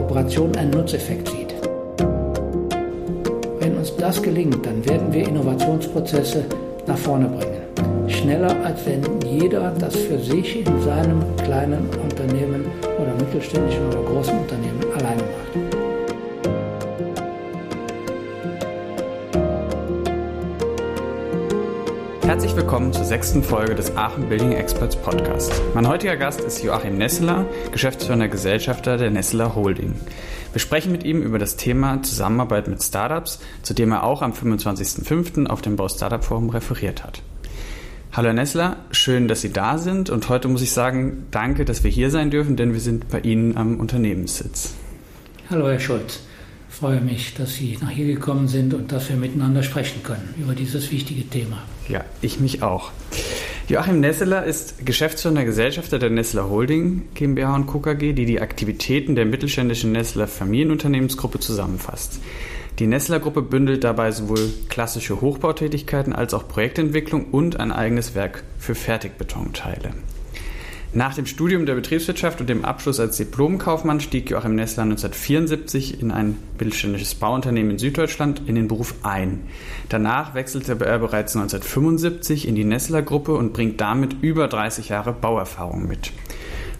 Kooperation einen Nutzeffekt sieht. Wenn uns das gelingt, dann werden wir Innovationsprozesse nach vorne bringen. Schneller, als wenn jeder das für sich in seinem kleinen Unternehmen oder mittelständischen oder großen Unternehmen willkommen zur sechsten Folge des Aachen Building Experts Podcast. Mein heutiger Gast ist Joachim Nesseler, geschäftsführender Gesellschafter der Nesseler Holding. Wir sprechen mit ihm über das Thema Zusammenarbeit mit Startups, zu dem er auch am 25.05. auf dem Bau Startup Forum referiert hat. Hallo Herr Nessler, schön, dass Sie da sind und heute muss ich sagen, danke, dass wir hier sein dürfen, denn wir sind bei Ihnen am Unternehmenssitz. Hallo Herr Schulz freue mich, dass Sie nach hier gekommen sind und dass wir miteinander sprechen können über dieses wichtige Thema. Ja, ich mich auch. Joachim Nesseler ist geschäftsführender Gesellschafter der Nessler Holding GmbH und Co. KG, die die Aktivitäten der mittelständischen Nessler Familienunternehmensgruppe zusammenfasst. Die Nessler Gruppe bündelt dabei sowohl klassische Hochbautätigkeiten als auch Projektentwicklung und ein eigenes Werk für Fertigbetonteile. Nach dem Studium der Betriebswirtschaft und dem Abschluss als Diplomkaufmann stieg Joachim Nessler 1974 in ein mittelständisches Bauunternehmen in Süddeutschland in den Beruf ein. Danach wechselte er bereits 1975 in die Nessler Gruppe und bringt damit über 30 Jahre Bauerfahrung mit.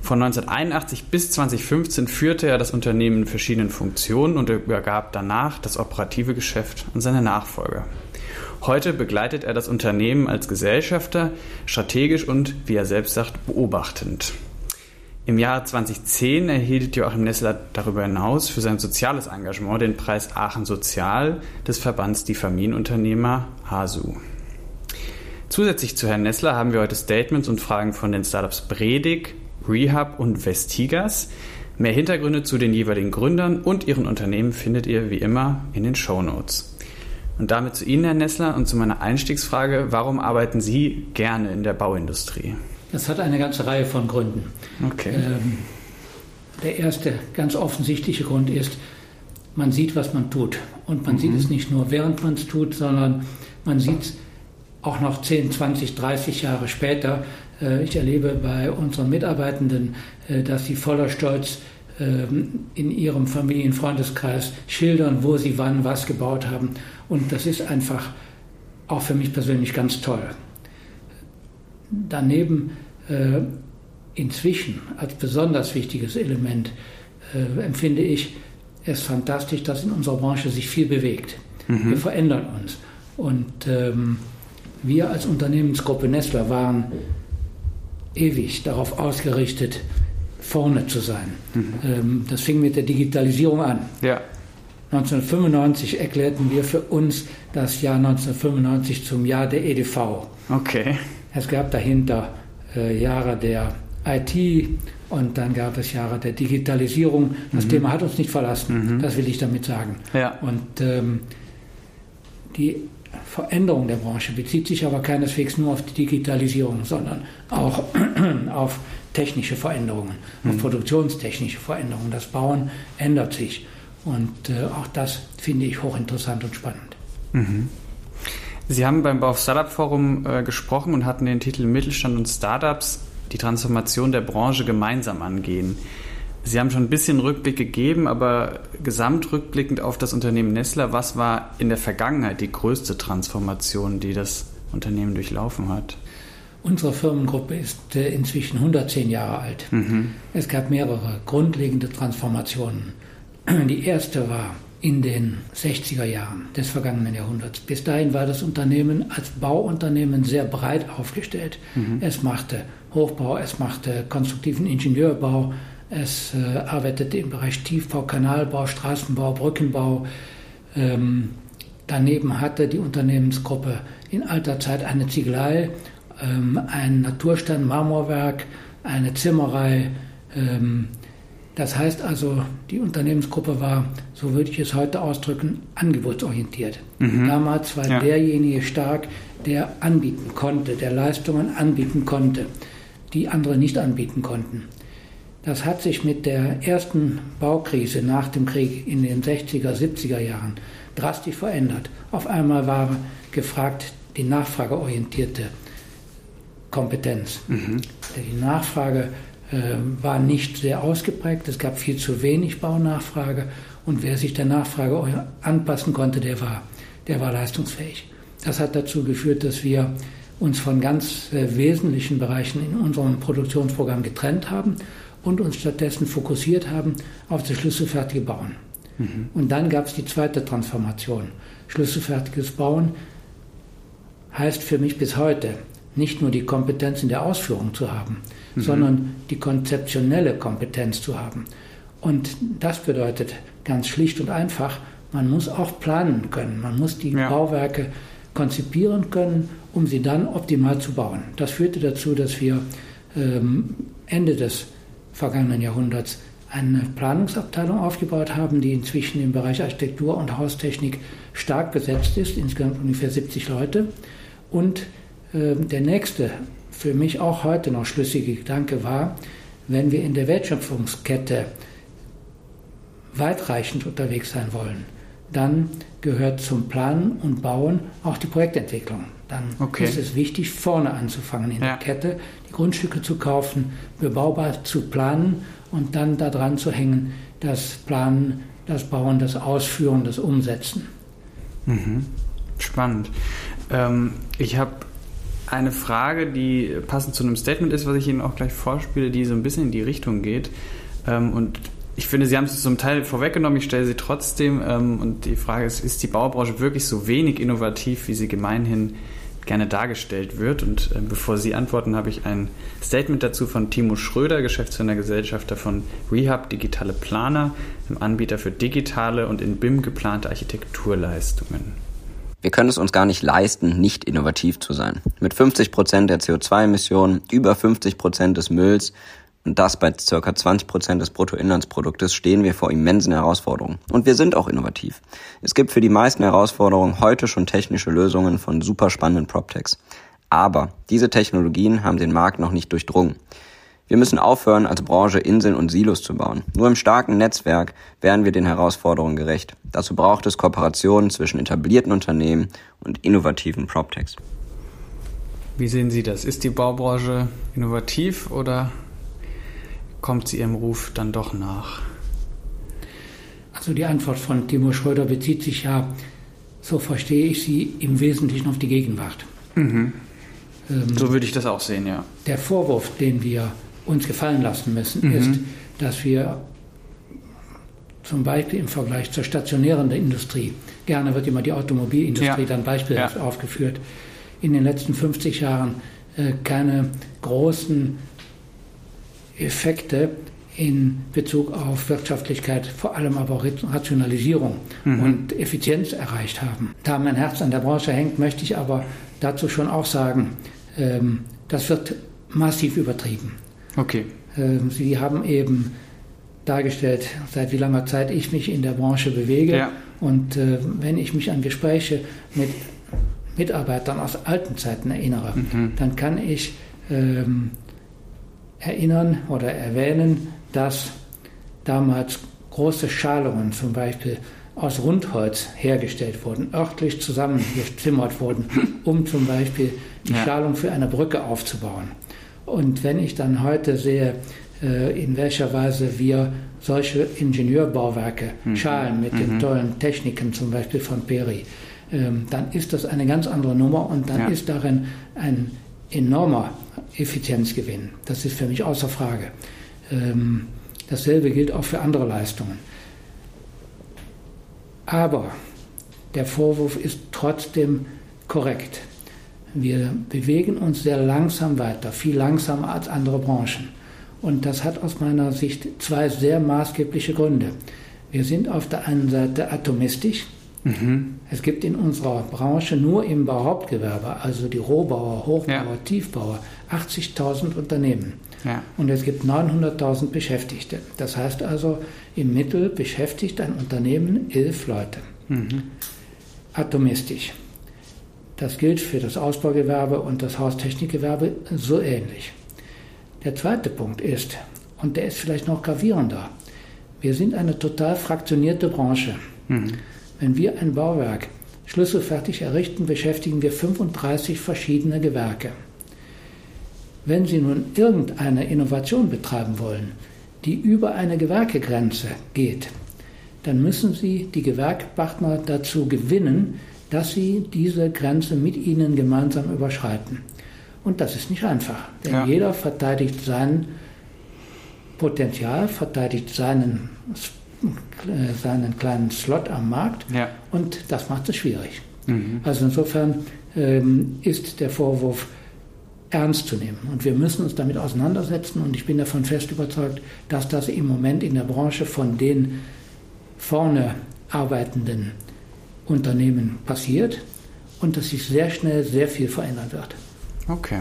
Von 1981 bis 2015 führte er das Unternehmen in verschiedenen Funktionen und übergab danach das operative Geschäft an seine Nachfolger. Heute begleitet er das Unternehmen als Gesellschafter, strategisch und, wie er selbst sagt, beobachtend. Im Jahr 2010 erhielt Joachim Nessler darüber hinaus für sein soziales Engagement den Preis Aachen Sozial des Verbands Die Familienunternehmer HASU. Zusätzlich zu Herrn Nessler haben wir heute Statements und Fragen von den Startups Bredig, Rehab und Vestigas. Mehr Hintergründe zu den jeweiligen Gründern und ihren Unternehmen findet ihr wie immer in den Show Notes. Und damit zu Ihnen, Herr Nessler, und zu meiner Einstiegsfrage, warum arbeiten Sie gerne in der Bauindustrie? Das hat eine ganze Reihe von Gründen. Okay. Ähm, der erste ganz offensichtliche Grund ist, man sieht, was man tut. Und man mhm. sieht es nicht nur, während man es tut, sondern man sieht es auch noch 10, 20, 30 Jahre später. Äh, ich erlebe bei unseren Mitarbeitenden, äh, dass sie voller Stolz in ihrem Familienfreundeskreis schildern, wo sie wann was gebaut haben. Und das ist einfach auch für mich persönlich ganz toll. Daneben äh, inzwischen als besonders wichtiges Element äh, empfinde ich es fantastisch, dass in unserer Branche sich viel bewegt. Mhm. Wir verändern uns. Und ähm, wir als Unternehmensgruppe Nestler waren ewig darauf ausgerichtet, vorne zu sein. Mhm. Das fing mit der Digitalisierung an. Ja. 1995 erklärten wir für uns das Jahr 1995 zum Jahr der EDV. Okay. Es gab dahinter äh, Jahre der IT und dann gab es Jahre der Digitalisierung. Das mhm. Thema hat uns nicht verlassen, mhm. das will ich damit sagen. Ja. Und ähm, die Veränderung der Branche bezieht sich aber keineswegs nur auf die Digitalisierung, sondern auch auf technische Veränderungen, mhm. produktionstechnische Veränderungen. Das Bauen ändert sich. Und äh, auch das finde ich hochinteressant und spannend. Mhm. Sie haben beim Bau Startup Forum äh, gesprochen und hatten den Titel Mittelstand und Startups, die Transformation der Branche gemeinsam angehen. Sie haben schon ein bisschen Rückblick gegeben, aber gesamtrückblickend auf das Unternehmen Nestler, was war in der Vergangenheit die größte Transformation, die das Unternehmen durchlaufen hat? Unsere Firmengruppe ist äh, inzwischen 110 Jahre alt. Mhm. Es gab mehrere grundlegende Transformationen. Die erste war in den 60er Jahren des vergangenen Jahrhunderts. Bis dahin war das Unternehmen als Bauunternehmen sehr breit aufgestellt. Mhm. Es machte Hochbau, es machte konstruktiven Ingenieurbau, es äh, arbeitete im Bereich Tiefbau, Kanalbau, Straßenbau, Brückenbau. Ähm, daneben hatte die Unternehmensgruppe in alter Zeit eine Ziegelei ein Naturstein, Marmorwerk, eine Zimmerei. Ähm, das heißt also, die Unternehmensgruppe war, so würde ich es heute ausdrücken, angebotsorientiert. Mhm. Damals war ja. derjenige stark, der anbieten konnte, der Leistungen anbieten konnte, die andere nicht anbieten konnten. Das hat sich mit der ersten Baukrise nach dem Krieg in den 60er, 70er Jahren drastisch verändert. Auf einmal war gefragt die nachfrageorientierte Kompetenz. Mhm. Die Nachfrage äh, war nicht sehr ausgeprägt. Es gab viel zu wenig Baunachfrage und wer sich der Nachfrage anpassen konnte, der war, der war leistungsfähig. Das hat dazu geführt, dass wir uns von ganz äh, wesentlichen Bereichen in unserem Produktionsprogramm getrennt haben und uns stattdessen fokussiert haben auf das schlüsselfertige Bauen. Mhm. Und dann gab es die zweite Transformation. Schlüsselfertiges Bauen heißt für mich bis heute nicht nur die Kompetenz in der Ausführung zu haben, mhm. sondern die konzeptionelle Kompetenz zu haben. Und das bedeutet ganz schlicht und einfach, man muss auch planen können. Man muss die ja. Bauwerke konzipieren können, um sie dann optimal zu bauen. Das führte dazu, dass wir ähm, Ende des vergangenen Jahrhunderts eine Planungsabteilung aufgebaut haben, die inzwischen im Bereich Architektur und Haustechnik stark besetzt ist, insgesamt ungefähr 70 Leute. Und der nächste, für mich auch heute noch schlüssige Gedanke war, wenn wir in der Wertschöpfungskette weitreichend unterwegs sein wollen, dann gehört zum Planen und Bauen auch die Projektentwicklung. Dann okay. ist es wichtig, vorne anzufangen in ja. der Kette, die Grundstücke zu kaufen, bebaubar zu planen und dann daran zu hängen, das Planen, das Bauen, das Ausführen, das Umsetzen. Mhm. Spannend. Ähm, ich habe eine Frage, die passend zu einem Statement ist, was ich Ihnen auch gleich vorspiele, die so ein bisschen in die Richtung geht. Ähm, und ich finde, Sie haben es zum Teil vorweggenommen, ich stelle sie trotzdem. Ähm, und die Frage ist, ist die Baubranche wirklich so wenig innovativ, wie sie gemeinhin gerne dargestellt wird? Und äh, bevor Sie antworten, habe ich ein Statement dazu von Timo Schröder, Geschäftsführer Gesellschafter von Rehab Digitale Planer, einem Anbieter für digitale und in BIM geplante Architekturleistungen. Wir können es uns gar nicht leisten, nicht innovativ zu sein. Mit 50 Prozent der CO2-Emissionen, über 50 Prozent des Mülls und das bei ca. 20 Prozent des Bruttoinlandsproduktes stehen wir vor immensen Herausforderungen. Und wir sind auch innovativ. Es gibt für die meisten Herausforderungen heute schon technische Lösungen von super spannenden PropTechs. Aber diese Technologien haben den Markt noch nicht durchdrungen. Wir müssen aufhören, als Branche Inseln und Silos zu bauen. Nur im starken Netzwerk werden wir den Herausforderungen gerecht. Dazu braucht es Kooperationen zwischen etablierten Unternehmen und innovativen PropTechs. Wie sehen Sie das? Ist die Baubranche innovativ oder kommt sie ihrem Ruf dann doch nach? Also die Antwort von Timo Schröder bezieht sich ja, so verstehe ich sie, im Wesentlichen auf die Gegenwart. Mhm. Ähm, so würde ich das auch sehen, ja. Der Vorwurf, den wir uns gefallen lassen müssen, mhm. ist, dass wir zum Beispiel im Vergleich zur stationären Industrie, gerne wird immer die Automobilindustrie ja. dann beispielhaft ja. aufgeführt, in den letzten 50 Jahren äh, keine großen Effekte in Bezug auf Wirtschaftlichkeit, vor allem aber auch Rationalisierung mhm. und Effizienz erreicht haben. Da mein Herz an der Branche hängt, möchte ich aber dazu schon auch sagen, ähm, das wird massiv übertrieben. Okay. Ähm, Sie haben eben dargestellt, seit wie langer Zeit ich mich in der Branche bewege. Ja. Und äh, wenn ich mich an Gespräche mit Mitarbeitern aus alten Zeiten erinnere, mhm. dann kann ich ähm, erinnern oder erwähnen, dass damals große Schalungen zum Beispiel aus Rundholz hergestellt wurden, örtlich zusammengezimmert wurden, um zum Beispiel die ja. Schalung für eine Brücke aufzubauen. Und wenn ich dann heute sehe, äh, in welcher Weise wir solche Ingenieurbauwerke mhm. schalen mit mhm. den tollen Techniken, zum Beispiel von Peri, ähm, dann ist das eine ganz andere Nummer und dann ja. ist darin ein enormer Effizienzgewinn. Das ist für mich außer Frage. Ähm, dasselbe gilt auch für andere Leistungen. Aber der Vorwurf ist trotzdem korrekt. Wir bewegen uns sehr langsam weiter, viel langsamer als andere Branchen. Und das hat aus meiner Sicht zwei sehr maßgebliche Gründe. Wir sind auf der einen Seite atomistisch, Mhm. Es gibt in unserer Branche nur im Bauhauptgewerbe, also die Rohbauer, Hochbauer, ja. Tiefbauer, 80.000 Unternehmen. Ja. Und es gibt 900.000 Beschäftigte. Das heißt also, im Mittel beschäftigt ein Unternehmen elf Leute. Mhm. Atomistisch. Das gilt für das Ausbaugewerbe und das Haustechnikgewerbe so ähnlich. Der zweite Punkt ist, und der ist vielleicht noch gravierender, wir sind eine total fraktionierte Branche. Mhm. Wenn wir ein Bauwerk schlüsselfertig errichten, beschäftigen wir 35 verschiedene Gewerke. wenn Sie nun irgendeine Innovation betreiben wollen, die über eine Gewerkegrenze geht, dann müssen Sie die Gewerkpartner dazu gewinnen, dass sie diese Grenze mit ihnen gemeinsam überschreiten. Und das ist nicht einfach, denn ja. jeder verteidigt sein Potenzial, verteidigt seinen, äh, seinen kleinen Slot am Markt ja. und das macht es schwierig. Mhm. Also insofern ähm, ist der Vorwurf ernst zu nehmen. Und wir müssen uns damit auseinandersetzen und ich bin davon fest überzeugt, dass das im Moment in der Branche von den vorne arbeitenden Unternehmen passiert und dass sich sehr schnell sehr viel verändern wird. Okay.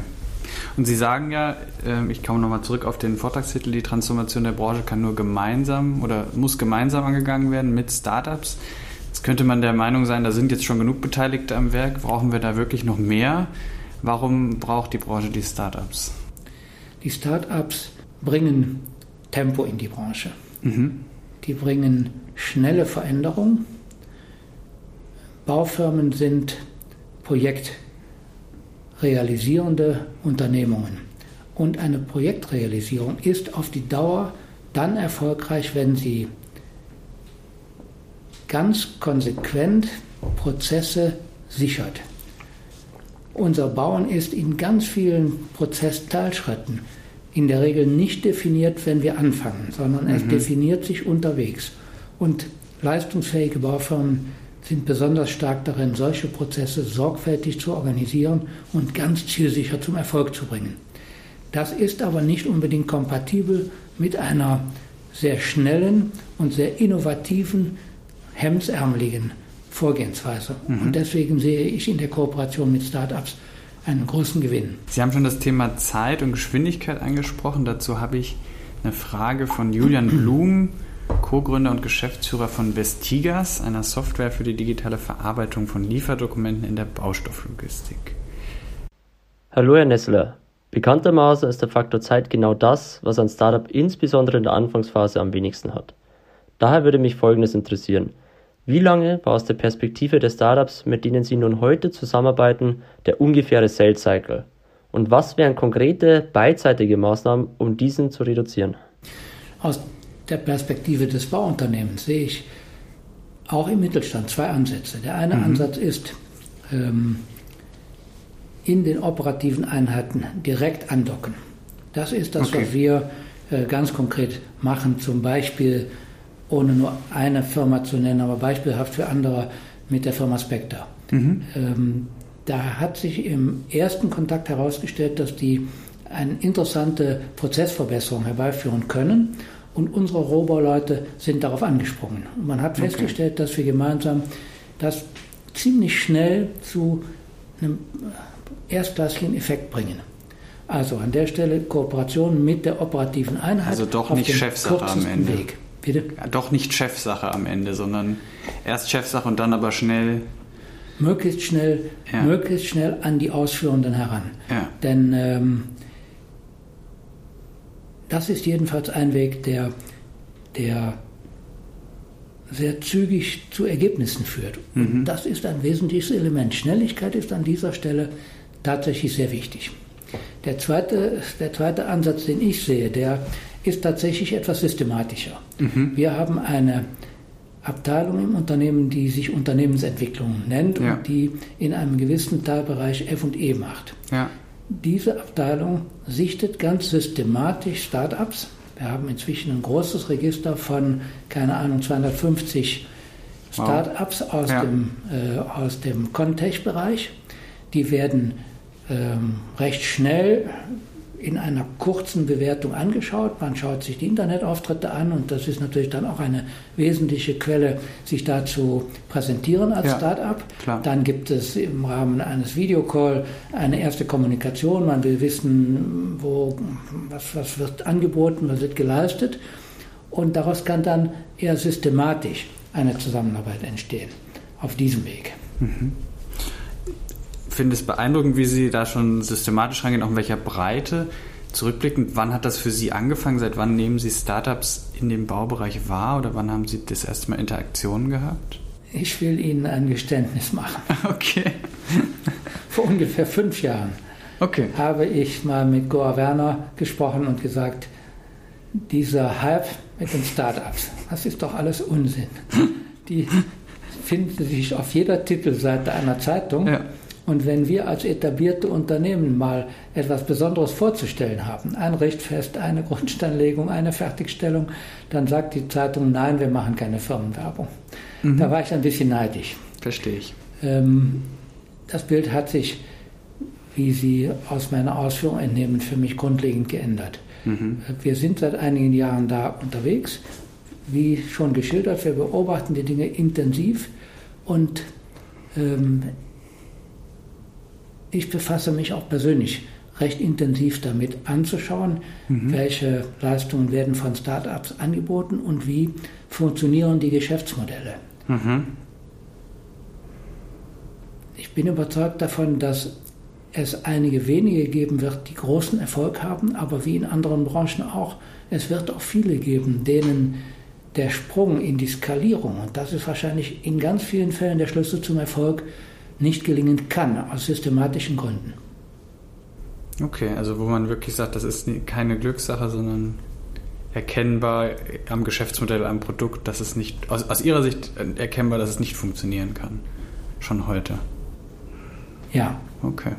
Und Sie sagen ja, ähm, ich komme nochmal zurück auf den Vortragstitel, die Transformation der Branche kann nur gemeinsam oder muss gemeinsam angegangen werden mit Startups. Jetzt könnte man der Meinung sein, da sind jetzt schon genug Beteiligte am Werk, brauchen wir da wirklich noch mehr? Warum braucht die Branche die Startups? Die Startups bringen Tempo in die Branche. Mhm. Die bringen schnelle Veränderung Baufirmen sind projektrealisierende Unternehmungen. Und eine Projektrealisierung ist auf die Dauer dann erfolgreich, wenn sie ganz konsequent Prozesse sichert. Unser Bauen ist in ganz vielen Prozessteilschritten in der Regel nicht definiert, wenn wir anfangen, sondern mhm. es definiert sich unterwegs. Und leistungsfähige Baufirmen sind besonders stark darin, solche Prozesse sorgfältig zu organisieren und ganz zielsicher zum Erfolg zu bringen. Das ist aber nicht unbedingt kompatibel mit einer sehr schnellen und sehr innovativen, hemsärmeligen Vorgehensweise. Mhm. Und deswegen sehe ich in der Kooperation mit Startups einen großen Gewinn. Sie haben schon das Thema Zeit und Geschwindigkeit angesprochen. Dazu habe ich eine Frage von Julian Blum. Co-Gründer und Geschäftsführer von Vestigas, einer Software für die digitale Verarbeitung von Lieferdokumenten in der Baustofflogistik. Hallo Herr Nessler. Bekanntermaßen ist der Faktor Zeit genau das, was ein Startup insbesondere in der Anfangsphase am wenigsten hat. Daher würde mich Folgendes interessieren. Wie lange war aus der Perspektive der Startups, mit denen Sie nun heute zusammenarbeiten, der ungefähre Sales Cycle? Und was wären konkrete beidseitige Maßnahmen, um diesen zu reduzieren? Aus der Perspektive des Bauunternehmens sehe ich auch im Mittelstand zwei Ansätze. Der eine mhm. Ansatz ist, ähm, in den operativen Einheiten direkt andocken. Das ist das, okay. was wir äh, ganz konkret machen, zum Beispiel, ohne nur eine Firma zu nennen, aber beispielhaft für andere mit der Firma Spectre. Mhm. Ähm, da hat sich im ersten Kontakt herausgestellt, dass die eine interessante Prozessverbesserung herbeiführen können und unsere Rohbauleute sind darauf angesprungen. Und man hat festgestellt, okay. dass wir gemeinsam das ziemlich schnell zu einem erstklassigen Effekt bringen. Also an der Stelle Kooperation mit der operativen Einheit. Also doch nicht Chefsache am Ende. Weg. Bitte? Ja, doch nicht Chefsache am Ende, sondern erst Chefsache und dann aber schnell. Möglichst schnell, ja. möglichst schnell an die Ausführenden heran. Ja. Denn ähm, das ist jedenfalls ein Weg, der, der sehr zügig zu Ergebnissen führt. Mhm. das ist ein wesentliches Element. Schnelligkeit ist an dieser Stelle tatsächlich sehr wichtig. Der zweite, der zweite Ansatz, den ich sehe, der ist tatsächlich etwas systematischer. Mhm. Wir haben eine Abteilung im Unternehmen, die sich Unternehmensentwicklung nennt ja. und die in einem gewissen Teilbereich FE macht. Ja. Diese Abteilung sichtet ganz systematisch Startups. Wir haben inzwischen ein großes Register von, keine Ahnung, 250 Startups wow. aus, ja. dem, äh, aus dem Contech-Bereich. Die werden ähm, recht schnell in einer kurzen Bewertung angeschaut. Man schaut sich die Internetauftritte an und das ist natürlich dann auch eine wesentliche Quelle, sich da zu präsentieren als ja, Start-up. Dann gibt es im Rahmen eines Videocall eine erste Kommunikation. Man will wissen, wo, was, was wird angeboten, was wird geleistet. Und daraus kann dann eher systematisch eine Zusammenarbeit entstehen. Auf diesem Weg. Mhm finde es beeindruckend, wie Sie da schon systematisch rangehen, auch in welcher Breite. Zurückblickend, wann hat das für Sie angefangen? Seit wann nehmen Sie Startups in dem Baubereich wahr oder wann haben Sie das erste Mal Interaktionen gehabt? Ich will Ihnen ein Geständnis machen. Okay. Vor ungefähr fünf Jahren okay. habe ich mal mit Goa Werner gesprochen und gesagt, dieser Hype mit den Startups, das ist doch alles Unsinn. Die finden sich auf jeder Titelseite einer Zeitung. Ja. Und wenn wir als etablierte Unternehmen mal etwas Besonderes vorzustellen haben, ein Richtfest, eine Grundsteinlegung, eine Fertigstellung, dann sagt die Zeitung, nein, wir machen keine Firmenwerbung. Mhm. Da war ich ein bisschen neidisch. Verstehe ich. Ähm, das Bild hat sich, wie Sie aus meiner Ausführung entnehmen, für mich grundlegend geändert. Mhm. Wir sind seit einigen Jahren da unterwegs. Wie schon geschildert, wir beobachten die Dinge intensiv und ähm, ich befasse mich auch persönlich recht intensiv damit anzuschauen, mhm. welche Leistungen werden von Startups angeboten und wie funktionieren die Geschäftsmodelle. Mhm. Ich bin überzeugt davon, dass es einige wenige geben wird, die großen Erfolg haben, aber wie in anderen Branchen auch, es wird auch viele geben, denen der Sprung in die Skalierung, und das ist wahrscheinlich in ganz vielen Fällen der Schlüssel zum Erfolg, nicht gelingen kann, aus systematischen Gründen. Okay, also wo man wirklich sagt, das ist keine Glückssache, sondern erkennbar am Geschäftsmodell, am Produkt, dass es nicht, aus, aus Ihrer Sicht erkennbar, dass es nicht funktionieren kann. Schon heute. Ja. Okay.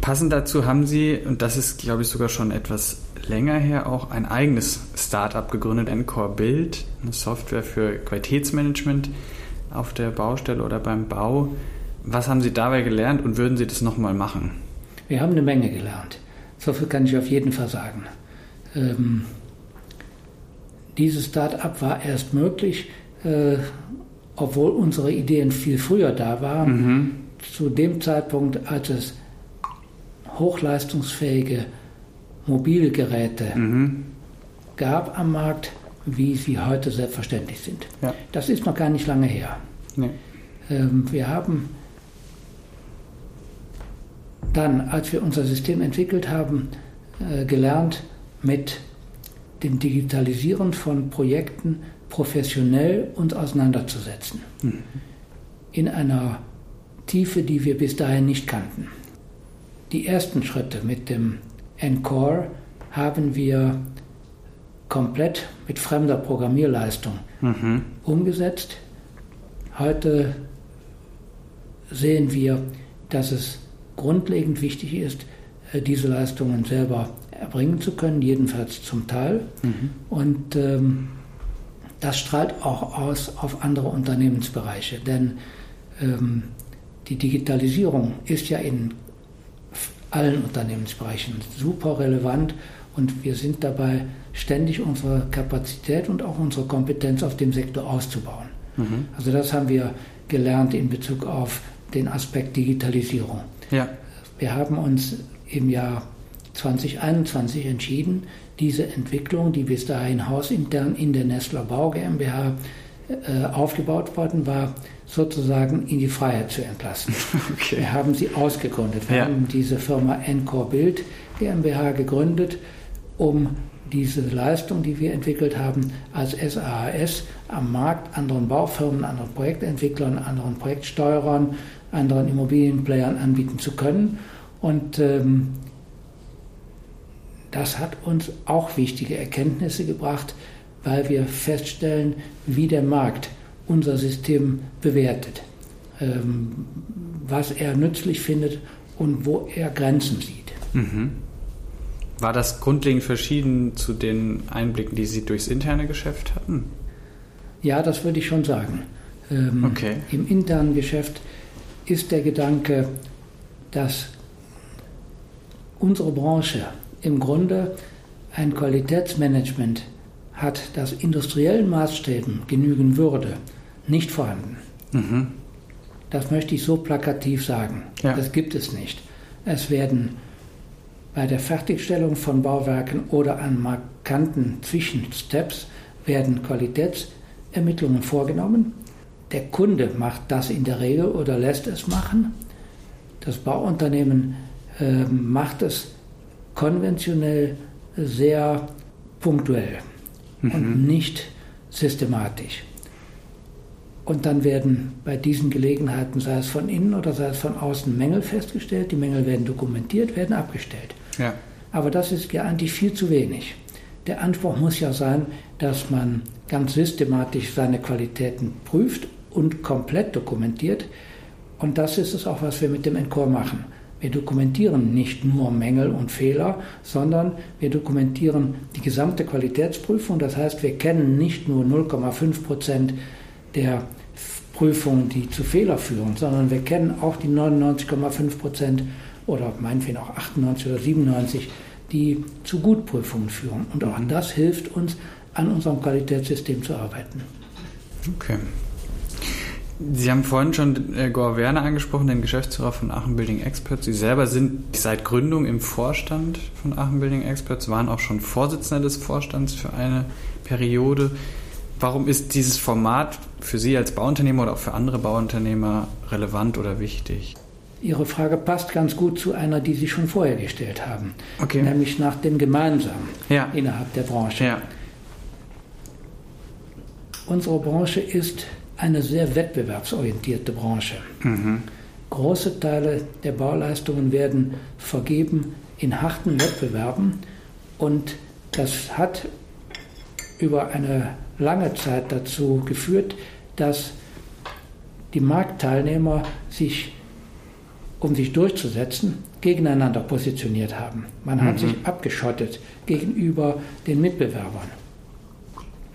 Passend dazu haben Sie, und das ist, glaube ich, sogar schon etwas länger her, auch ein eigenes Startup gegründet, Encore Build, eine Software für Qualitätsmanagement auf der Baustelle oder beim Bau. Was haben Sie dabei gelernt und würden Sie das nochmal machen? Wir haben eine Menge gelernt. So viel kann ich auf jeden Fall sagen. Ähm, dieses Start-up war erst möglich, äh, obwohl unsere Ideen viel früher da waren, mhm. zu dem Zeitpunkt, als es hochleistungsfähige Mobilgeräte mhm. gab am Markt, wie sie heute selbstverständlich sind. Ja. Das ist noch gar nicht lange her. Nee. Ähm, wir haben dann, als wir unser System entwickelt haben, äh, gelernt, mit dem Digitalisieren von Projekten professionell uns auseinanderzusetzen. Mhm. In einer Tiefe, die wir bis dahin nicht kannten. Die ersten Schritte mit dem Encore haben wir komplett mit fremder Programmierleistung mhm. umgesetzt. Heute sehen wir, dass es grundlegend wichtig ist, äh, diese Leistungen selber erbringen zu können, jedenfalls zum Teil. Mhm. Und ähm, das strahlt auch aus auf andere Unternehmensbereiche, denn ähm, die Digitalisierung ist ja in allen Unternehmensbereichen super relevant und wir sind dabei, ständig unsere Kapazität und auch unsere Kompetenz auf dem Sektor auszubauen. Mhm. Also das haben wir gelernt in Bezug auf den Aspekt Digitalisierung. Ja. Wir haben uns im Jahr 2021 entschieden, diese Entwicklung, die bis dahin hausintern in der Nestler Bau GmbH äh, aufgebaut worden war, sozusagen in die Freiheit zu entlassen. Okay. Wir haben sie ausgegründet. Wir ja. haben diese Firma Encore Bild GmbH gegründet, um diese Leistung, die wir entwickelt haben, als SAAS am Markt anderen Baufirmen, anderen Projektentwicklern, anderen Projektsteuerern, anderen Immobilienplayern anbieten zu können. Und ähm, das hat uns auch wichtige Erkenntnisse gebracht, weil wir feststellen, wie der Markt unser System bewertet, ähm, was er nützlich findet und wo er Grenzen sieht. Mhm. War das grundlegend verschieden zu den Einblicken, die Sie durchs interne Geschäft hatten? Ja, das würde ich schon sagen. Ähm, okay. Im internen Geschäft ist der Gedanke, dass unsere Branche im Grunde ein Qualitätsmanagement hat, das industriellen Maßstäben genügen würde, nicht vorhanden. Mhm. Das möchte ich so plakativ sagen. Ja. Das gibt es nicht. Es werden bei der Fertigstellung von Bauwerken oder an markanten Zwischensteps werden Qualitätsermittlungen vorgenommen. Der Kunde macht das in der Regel oder lässt es machen. Das Bauunternehmen äh, macht es konventionell sehr punktuell mhm. und nicht systematisch. Und dann werden bei diesen Gelegenheiten, sei es von innen oder sei es von außen, Mängel festgestellt. Die Mängel werden dokumentiert, werden abgestellt. Ja. Aber das ist ja eigentlich viel zu wenig. Der Anspruch muss ja sein, dass man ganz systematisch seine Qualitäten prüft und komplett dokumentiert. Und das ist es auch, was wir mit dem Encore machen. Wir dokumentieren nicht nur Mängel und Fehler, sondern wir dokumentieren die gesamte Qualitätsprüfung. Das heißt, wir kennen nicht nur 0,5 Prozent der Prüfungen, die zu Fehler führen, sondern wir kennen auch die 99,5 Prozent oder meinetwegen auch 98 oder 97, die zu Gutprüfungen führen. Und auch das hilft uns, an unserem Qualitätssystem zu arbeiten. Okay. Sie haben vorhin schon äh, Gore Werner angesprochen, den Geschäftsführer von Aachen Building Experts. Sie selber sind seit Gründung im Vorstand von Aachen Building Experts, waren auch schon Vorsitzender des Vorstands für eine Periode. Warum ist dieses Format für Sie als Bauunternehmer oder auch für andere Bauunternehmer relevant oder wichtig? Ihre Frage passt ganz gut zu einer, die Sie schon vorher gestellt haben, okay. nämlich nach dem Gemeinsamen ja. innerhalb der Branche. Ja. Unsere Branche ist eine sehr wettbewerbsorientierte Branche. Mhm. Große Teile der Bauleistungen werden vergeben in harten Wettbewerben und das hat über eine lange Zeit dazu geführt, dass die Marktteilnehmer sich, um sich durchzusetzen, gegeneinander positioniert haben. Man mhm. hat sich abgeschottet gegenüber den Mitbewerbern.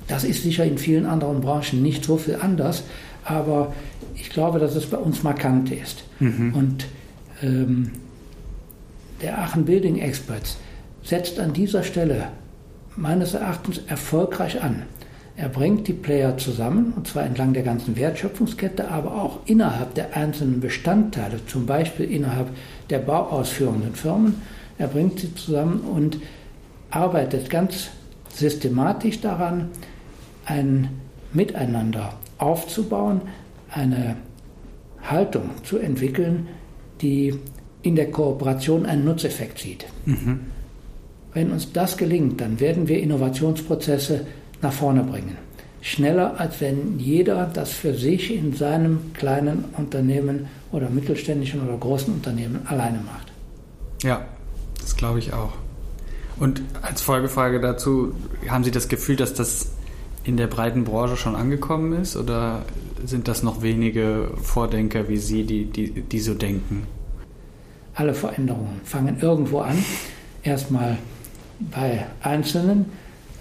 Das ist sicher in vielen anderen Branchen nicht so viel anders, aber ich glaube, dass es bei uns markant ist. Mhm. Und ähm, der Aachen Building Experts setzt an dieser Stelle meines Erachtens erfolgreich an. Er bringt die Player zusammen, und zwar entlang der ganzen Wertschöpfungskette, aber auch innerhalb der einzelnen Bestandteile, zum Beispiel innerhalb der bauausführenden Firmen. Er bringt sie zusammen und arbeitet ganz systematisch daran, ein Miteinander aufzubauen, eine Haltung zu entwickeln, die in der Kooperation einen Nutzeffekt sieht. Mhm. Wenn uns das gelingt, dann werden wir Innovationsprozesse nach vorne bringen. Schneller, als wenn jeder das für sich in seinem kleinen Unternehmen oder mittelständischen oder großen Unternehmen alleine macht. Ja, das glaube ich auch. Und als Folgefrage dazu, haben Sie das Gefühl, dass das in der breiten Branche schon angekommen ist oder sind das noch wenige Vordenker wie Sie, die, die, die so denken? Alle Veränderungen fangen irgendwo an. Erstmal bei Einzelnen.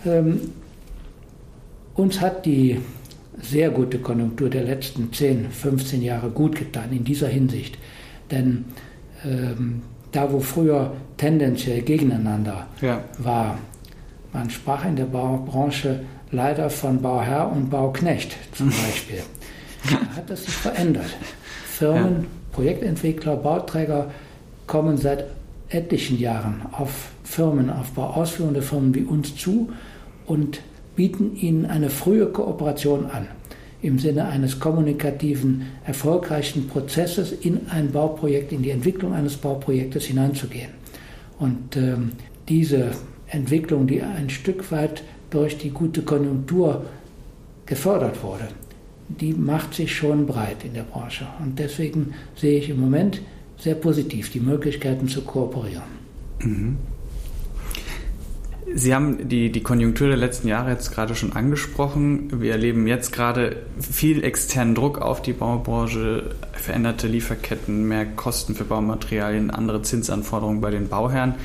Ähm, uns hat die sehr gute Konjunktur der letzten 10, 15 Jahre gut getan in dieser Hinsicht. Denn ähm, da, wo früher tendenziell gegeneinander ja. war, man sprach in der Baubranche leider von Bauherr und Bauknecht zum Beispiel. Da hat das sich verändert. Firmen, ja. Projektentwickler, Bauträger kommen seit etlichen Jahren auf Firmen, auf bauausführende Firmen wie uns zu und bieten ihnen eine frühe Kooperation an im Sinne eines kommunikativen, erfolgreichen Prozesses in ein Bauprojekt, in die Entwicklung eines Bauprojektes hineinzugehen. Und ähm, diese Entwicklung, die ein Stück weit durch die gute Konjunktur gefördert wurde, die macht sich schon breit in der Branche. Und deswegen sehe ich im Moment sehr positiv die Möglichkeiten zu kooperieren. Mhm. Sie haben die, die Konjunktur der letzten Jahre jetzt gerade schon angesprochen. Wir erleben jetzt gerade viel externen Druck auf die Baubranche, veränderte Lieferketten, mehr Kosten für Baumaterialien, andere Zinsanforderungen bei den Bauherren.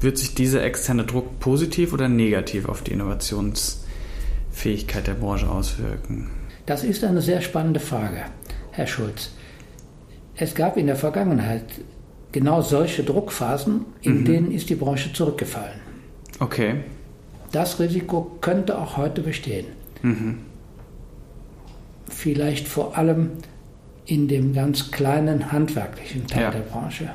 Wird sich dieser externe Druck positiv oder negativ auf die Innovationsfähigkeit der Branche auswirken? Das ist eine sehr spannende Frage, Herr Schulz. Es gab in der Vergangenheit genau solche Druckphasen, in mhm. denen ist die Branche zurückgefallen. Okay. Das Risiko könnte auch heute bestehen. Mhm. Vielleicht vor allem in dem ganz kleinen handwerklichen Teil ja. der Branche.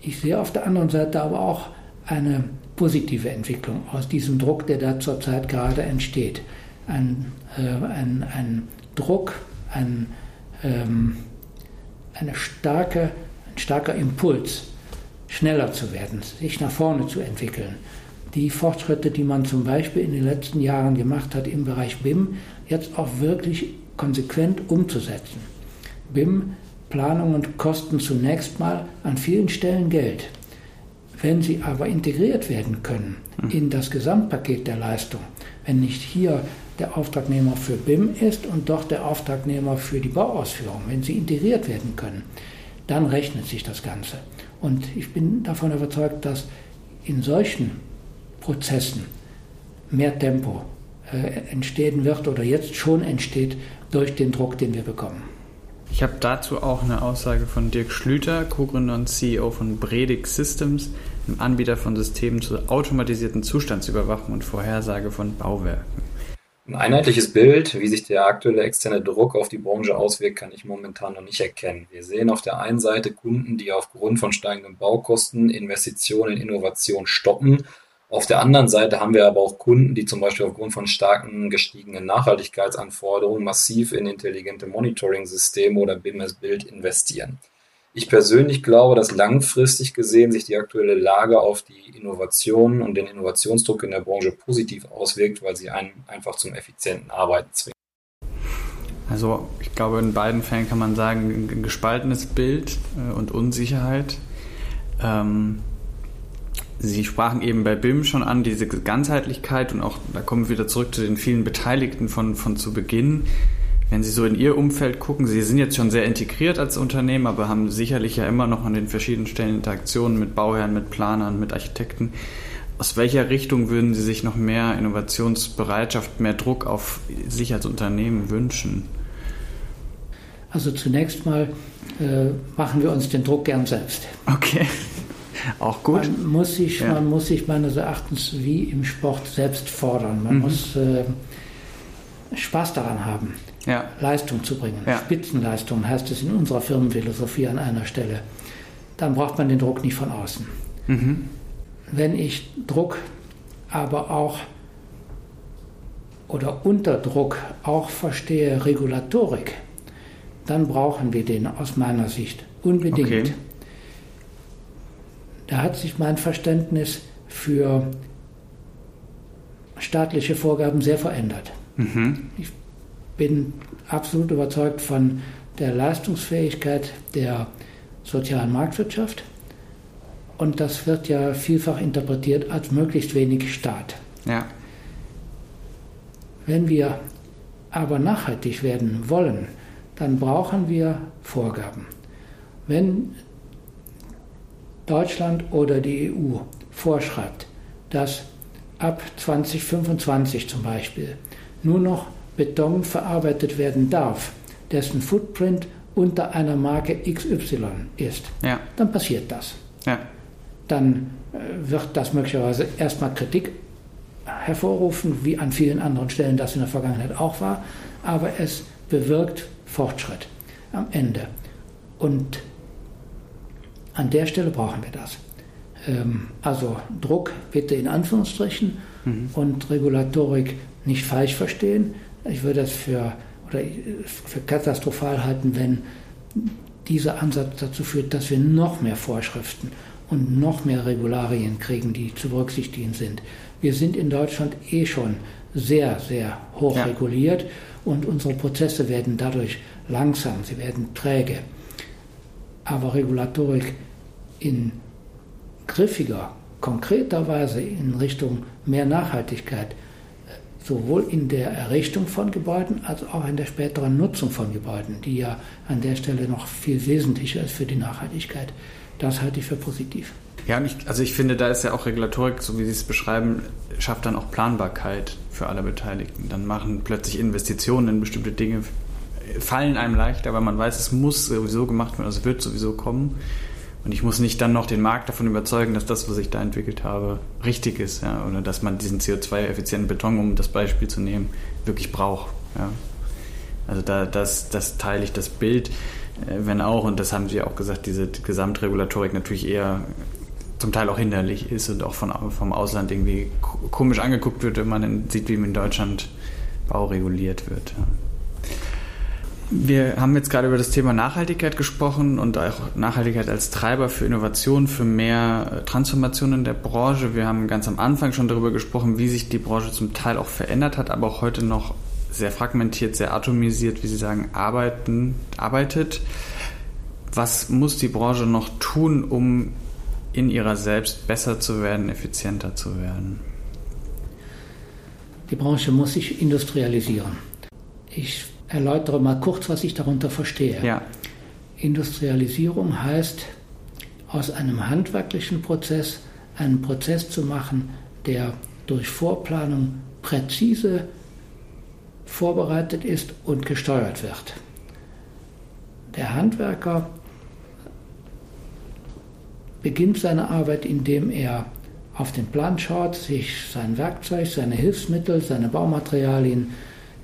Ich sehe auf der anderen Seite aber auch eine positive Entwicklung aus diesem Druck, der da zurzeit gerade entsteht. Ein, äh, ein, ein Druck, ein, ähm, eine starke, ein starker Impuls, schneller zu werden, sich nach vorne zu entwickeln. Die Fortschritte, die man zum Beispiel in den letzten Jahren gemacht hat im Bereich BIM, jetzt auch wirklich konsequent umzusetzen. BIM Planung und kosten zunächst mal an vielen Stellen Geld. Wenn sie aber integriert werden können hm. in das Gesamtpaket der Leistung, wenn nicht hier der Auftragnehmer für BIM ist und doch der Auftragnehmer für die Bauausführung, wenn sie integriert werden können, dann rechnet sich das Ganze. Und ich bin davon überzeugt, dass in solchen Prozessen mehr Tempo äh, entstehen wird oder jetzt schon entsteht durch den Druck, den wir bekommen. Ich habe dazu auch eine Aussage von Dirk Schlüter, Co-Gründer und CEO von Bredig Systems, einem Anbieter von Systemen zur automatisierten Zustandsüberwachung und Vorhersage von Bauwerken. Ein einheitliches Bild, wie sich der aktuelle externe Druck auf die Branche auswirkt, kann ich momentan noch nicht erkennen. Wir sehen auf der einen Seite Kunden, die aufgrund von steigenden Baukosten Investitionen in Innovation stoppen. Auf der anderen Seite haben wir aber auch Kunden, die zum Beispiel aufgrund von starken gestiegenen Nachhaltigkeitsanforderungen massiv in intelligente Monitoring-Systeme oder BIM-Bild investieren. Ich persönlich glaube, dass langfristig gesehen sich die aktuelle Lage auf die Innovation und den Innovationsdruck in der Branche positiv auswirkt, weil sie einen einfach zum effizienten Arbeiten zwingt. Also ich glaube, in beiden Fällen kann man sagen, ein gespaltenes Bild äh, und Unsicherheit. Ähm, Sie sprachen eben bei BIM schon an, diese Ganzheitlichkeit und auch, da kommen wir wieder zurück zu den vielen Beteiligten von, von zu Beginn. Wenn Sie so in Ihr Umfeld gucken, Sie sind jetzt schon sehr integriert als Unternehmen, aber haben sicherlich ja immer noch an den verschiedenen Stellen Interaktionen mit Bauherren, mit Planern, mit Architekten. Aus welcher Richtung würden Sie sich noch mehr Innovationsbereitschaft, mehr Druck auf sich als Unternehmen wünschen? Also zunächst mal äh, machen wir uns den Druck gern selbst. Okay, auch gut. Man muss sich, ja. man muss sich meines Erachtens wie im Sport selbst fordern. Man mhm. muss äh, Spaß daran haben ja. Leistung zu bringen. Ja. Spitzenleistung heißt es in unserer Firmenphilosophie an einer Stelle. Dann braucht man den Druck nicht von außen. Mhm. Wenn ich Druck aber auch oder unter Druck auch verstehe Regulatorik, dann brauchen wir den aus meiner Sicht unbedingt. Okay. Da hat sich mein Verständnis für staatliche Vorgaben sehr verändert. Mhm. Ich bin absolut überzeugt von der Leistungsfähigkeit der sozialen Marktwirtschaft. Und das wird ja vielfach interpretiert als möglichst wenig Staat. Ja. Wenn wir aber nachhaltig werden wollen, dann brauchen wir Vorgaben. Wenn Deutschland oder die EU vorschreibt, dass ab 2025 zum Beispiel nur noch Beton verarbeitet werden darf, dessen Footprint unter einer Marke XY ist, ja. dann passiert das. Ja. Dann äh, wird das möglicherweise erstmal Kritik hervorrufen, wie an vielen anderen Stellen das in der Vergangenheit auch war, aber es bewirkt Fortschritt am Ende. Und an der Stelle brauchen wir das. Ähm, also Druck bitte in Anführungsstrichen mhm. und Regulatorik nicht falsch verstehen. Ich würde es für, oder für katastrophal halten, wenn dieser Ansatz dazu führt, dass wir noch mehr Vorschriften und noch mehr Regularien kriegen, die zu berücksichtigen sind. Wir sind in Deutschland eh schon sehr, sehr hoch ja. reguliert und unsere Prozesse werden dadurch langsam, sie werden träge. Aber Regulatorik in griffiger, konkreter Weise in Richtung mehr Nachhaltigkeit sowohl in der Errichtung von Gebäuden als auch in der späteren Nutzung von Gebäuden, die ja an der Stelle noch viel wesentlicher ist für die Nachhaltigkeit. Das halte ich für positiv. Ja, ich, also ich finde, da ist ja auch Regulatorik, so wie Sie es beschreiben, schafft dann auch Planbarkeit für alle Beteiligten. Dann machen plötzlich Investitionen in bestimmte Dinge, fallen einem leichter, weil man weiß, es muss sowieso gemacht werden, also es wird sowieso kommen. Und ich muss nicht dann noch den Markt davon überzeugen, dass das, was ich da entwickelt habe, richtig ist. Ja? Oder dass man diesen CO2-effizienten Beton, um das Beispiel zu nehmen, wirklich braucht. Ja? Also da, das, das teile ich das Bild, äh, wenn auch, und das haben Sie auch gesagt, diese Gesamtregulatorik natürlich eher zum Teil auch hinderlich ist und auch von, vom Ausland irgendwie komisch angeguckt wird, wenn man sieht, wie in Deutschland Bau reguliert wird. Ja. Wir haben jetzt gerade über das Thema Nachhaltigkeit gesprochen und auch Nachhaltigkeit als Treiber für Innovation, für mehr äh, Transformation in der Branche. Wir haben ganz am Anfang schon darüber gesprochen, wie sich die Branche zum Teil auch verändert hat, aber auch heute noch sehr fragmentiert, sehr atomisiert, wie Sie sagen, arbeiten, arbeitet. Was muss die Branche noch tun, um in ihrer selbst besser zu werden, effizienter zu werden? Die Branche muss sich industrialisieren. Ich erläutere mal kurz, was ich darunter verstehe. Ja. Industrialisierung heißt, aus einem handwerklichen Prozess einen Prozess zu machen, der durch Vorplanung präzise vorbereitet ist und gesteuert wird. Der Handwerker beginnt seine Arbeit, indem er auf den Plan schaut, sich sein Werkzeug, seine Hilfsmittel, seine Baumaterialien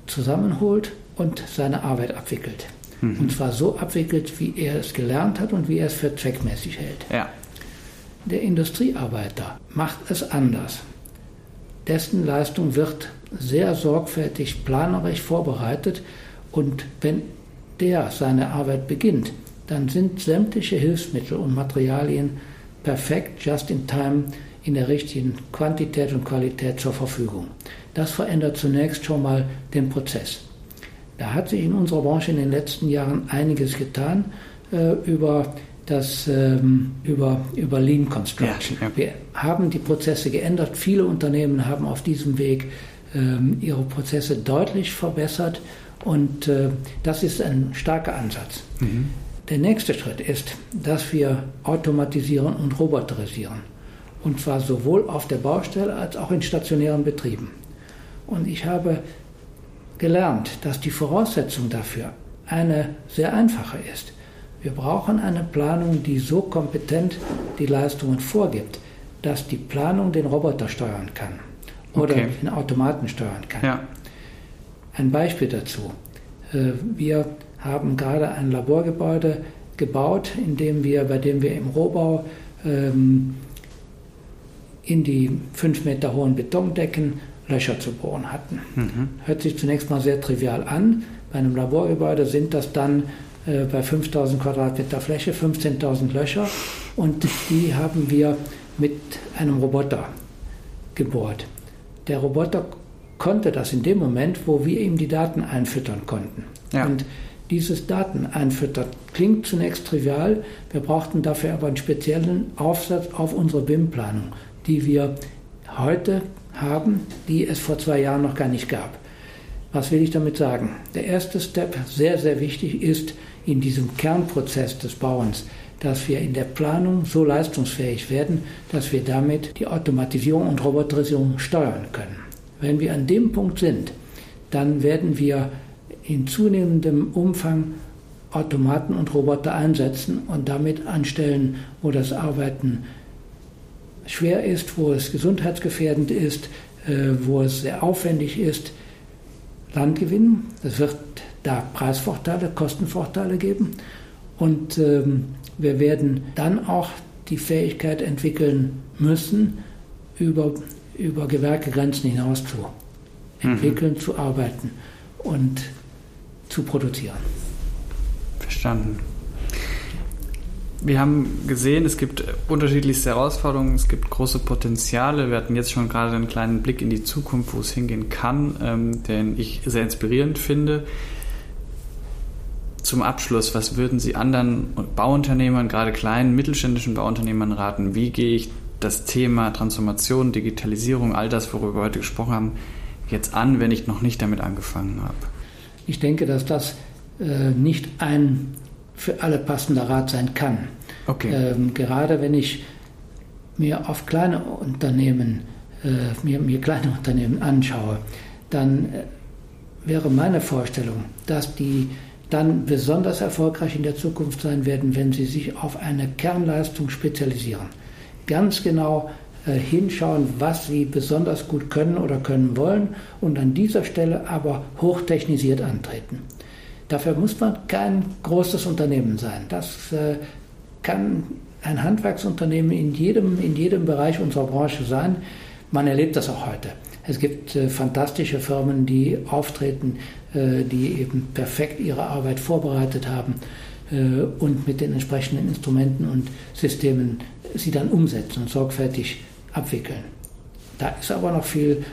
zusammenholt und seine Arbeit abwickelt. Mhm. Und zwar so abwickelt, wie er es gelernt hat und wie er es für zweckmäßig hält. Ja. Der Industriearbeiter macht es anders. Dessen Leistung wird sehr sorgfältig planerisch vorbereitet und wenn der seine Arbeit beginnt, dann sind sämtliche Hilfsmittel und Materialien perfekt, just in time, in der richtigen Quantität und Qualität zur Verfügung. Das verändert zunächst schon mal den Prozess. Da hat sich in unserer Branche in den letzten Jahren einiges getan äh, über das ähm, über, über Lean Construction. Ja, ja. Wir haben die Prozesse geändert. Viele Unternehmen haben auf diesem Weg ähm, ihre Prozesse deutlich verbessert und äh, das ist ein starker Ansatz. Mhm. Der nächste Schritt ist, dass wir automatisieren und roboterisieren. Und zwar sowohl auf der Baustelle als auch in stationären Betrieben. Und ich habe gelernt, dass die Voraussetzung dafür eine sehr einfache ist. Wir brauchen eine Planung, die so kompetent die Leistungen vorgibt, dass die Planung den Roboter steuern kann oder okay. den Automaten steuern kann. Ja. Ein Beispiel dazu. Äh, wir haben gerade ein Laborgebäude gebaut, in dem wir, bei dem wir im Rohbau ähm, in die fünf Meter hohen Betondecken Löcher zu bohren hatten. Mhm. Hört sich zunächst mal sehr trivial an. Bei einem Laborgebäude sind das dann äh, bei 5000 Quadratmeter Fläche 15.000 Löcher und die haben wir mit einem Roboter gebohrt. Der Roboter konnte das in dem Moment, wo wir ihm die Daten einfüttern konnten. Ja. Und dieses Daten einfüttern klingt zunächst trivial, wir brauchten dafür aber einen speziellen Aufsatz auf unsere BIM-Planung die wir heute haben, die es vor zwei Jahren noch gar nicht gab. Was will ich damit sagen? Der erste Step, sehr, sehr wichtig, ist in diesem Kernprozess des Bauens, dass wir in der Planung so leistungsfähig werden, dass wir damit die Automatisierung und Roboterisierung steuern können. Wenn wir an dem Punkt sind, dann werden wir in zunehmendem Umfang Automaten und Roboter einsetzen und damit anstellen, wo das Arbeiten schwer ist, wo es gesundheitsgefährdend ist, äh, wo es sehr aufwendig ist, Land gewinnen. Es wird da Preisvorteile, Kostenvorteile geben. Und ähm, wir werden dann auch die Fähigkeit entwickeln müssen, über, über Gewerkegrenzen hinaus zu mhm. entwickeln, mhm. zu arbeiten und zu produzieren. Verstanden. Wir haben gesehen, es gibt unterschiedlichste Herausforderungen, es gibt große Potenziale. Wir hatten jetzt schon gerade einen kleinen Blick in die Zukunft, wo es hingehen kann, ähm, den ich sehr inspirierend finde. Zum Abschluss, was würden Sie anderen Bauunternehmern, gerade kleinen mittelständischen Bauunternehmern raten? Wie gehe ich das Thema Transformation, Digitalisierung, all das, worüber wir heute gesprochen haben, jetzt an, wenn ich noch nicht damit angefangen habe? Ich denke, dass das äh, nicht ein für alle passender Rat sein kann. Okay. Ähm, gerade wenn ich mir auf kleine Unternehmen, äh, mir, mir kleine Unternehmen anschaue, dann äh, wäre meine Vorstellung, dass die dann besonders erfolgreich in der Zukunft sein werden, wenn sie sich auf eine Kernleistung spezialisieren. Ganz genau äh, hinschauen, was sie besonders gut können oder können wollen und an dieser Stelle aber hochtechnisiert antreten. Dafür muss man kein großes Unternehmen sein. Das äh, kann ein Handwerksunternehmen in jedem, in jedem Bereich unserer Branche sein. Man erlebt das auch heute. Es gibt äh, fantastische Firmen, die auftreten, äh, die eben perfekt ihre Arbeit vorbereitet haben und mit den entsprechenden Instrumenten und Systemen sie dann umsetzen und sorgfältig abwickeln. Da ist aber noch viel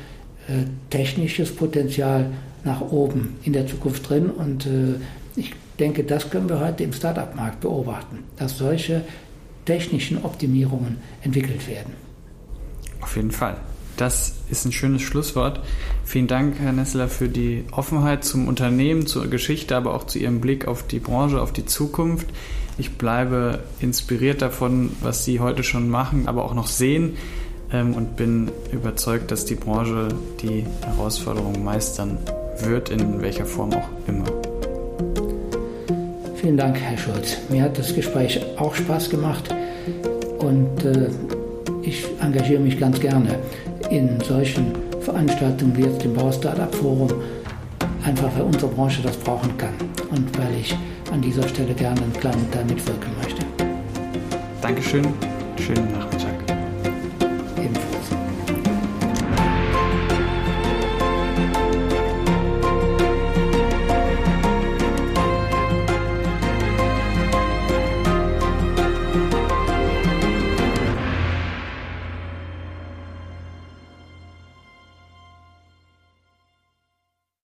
technisches Potenzial nach oben in der Zukunft drin und äh, ich denke, das können wir heute im Start-up-Markt beobachten, dass solche technischen Optimierungen entwickelt werden. Auf jeden Fall. Das ist ein schönes Schlusswort. Vielen Dank, Herr Nessler, für die Offenheit zum Unternehmen, zur Geschichte, aber auch zu Ihrem Blick auf die Branche, auf die Zukunft. Ich bleibe inspiriert davon, was Sie heute schon machen, aber auch noch sehen ähm, und bin überzeugt, dass die Branche die Herausforderungen meistern wird, in welcher Form auch immer. Vielen Dank, Herr Schulz. Mir hat das Gespräch auch Spaß gemacht und äh, ich engagiere mich ganz gerne in solchen Veranstaltungen wie jetzt dem Bau-Startup-Forum, einfach weil unsere Branche das brauchen kann und weil ich an dieser Stelle gerne einen kleinen Teil mitwirken möchte. Dankeschön, schönen Nachmittag.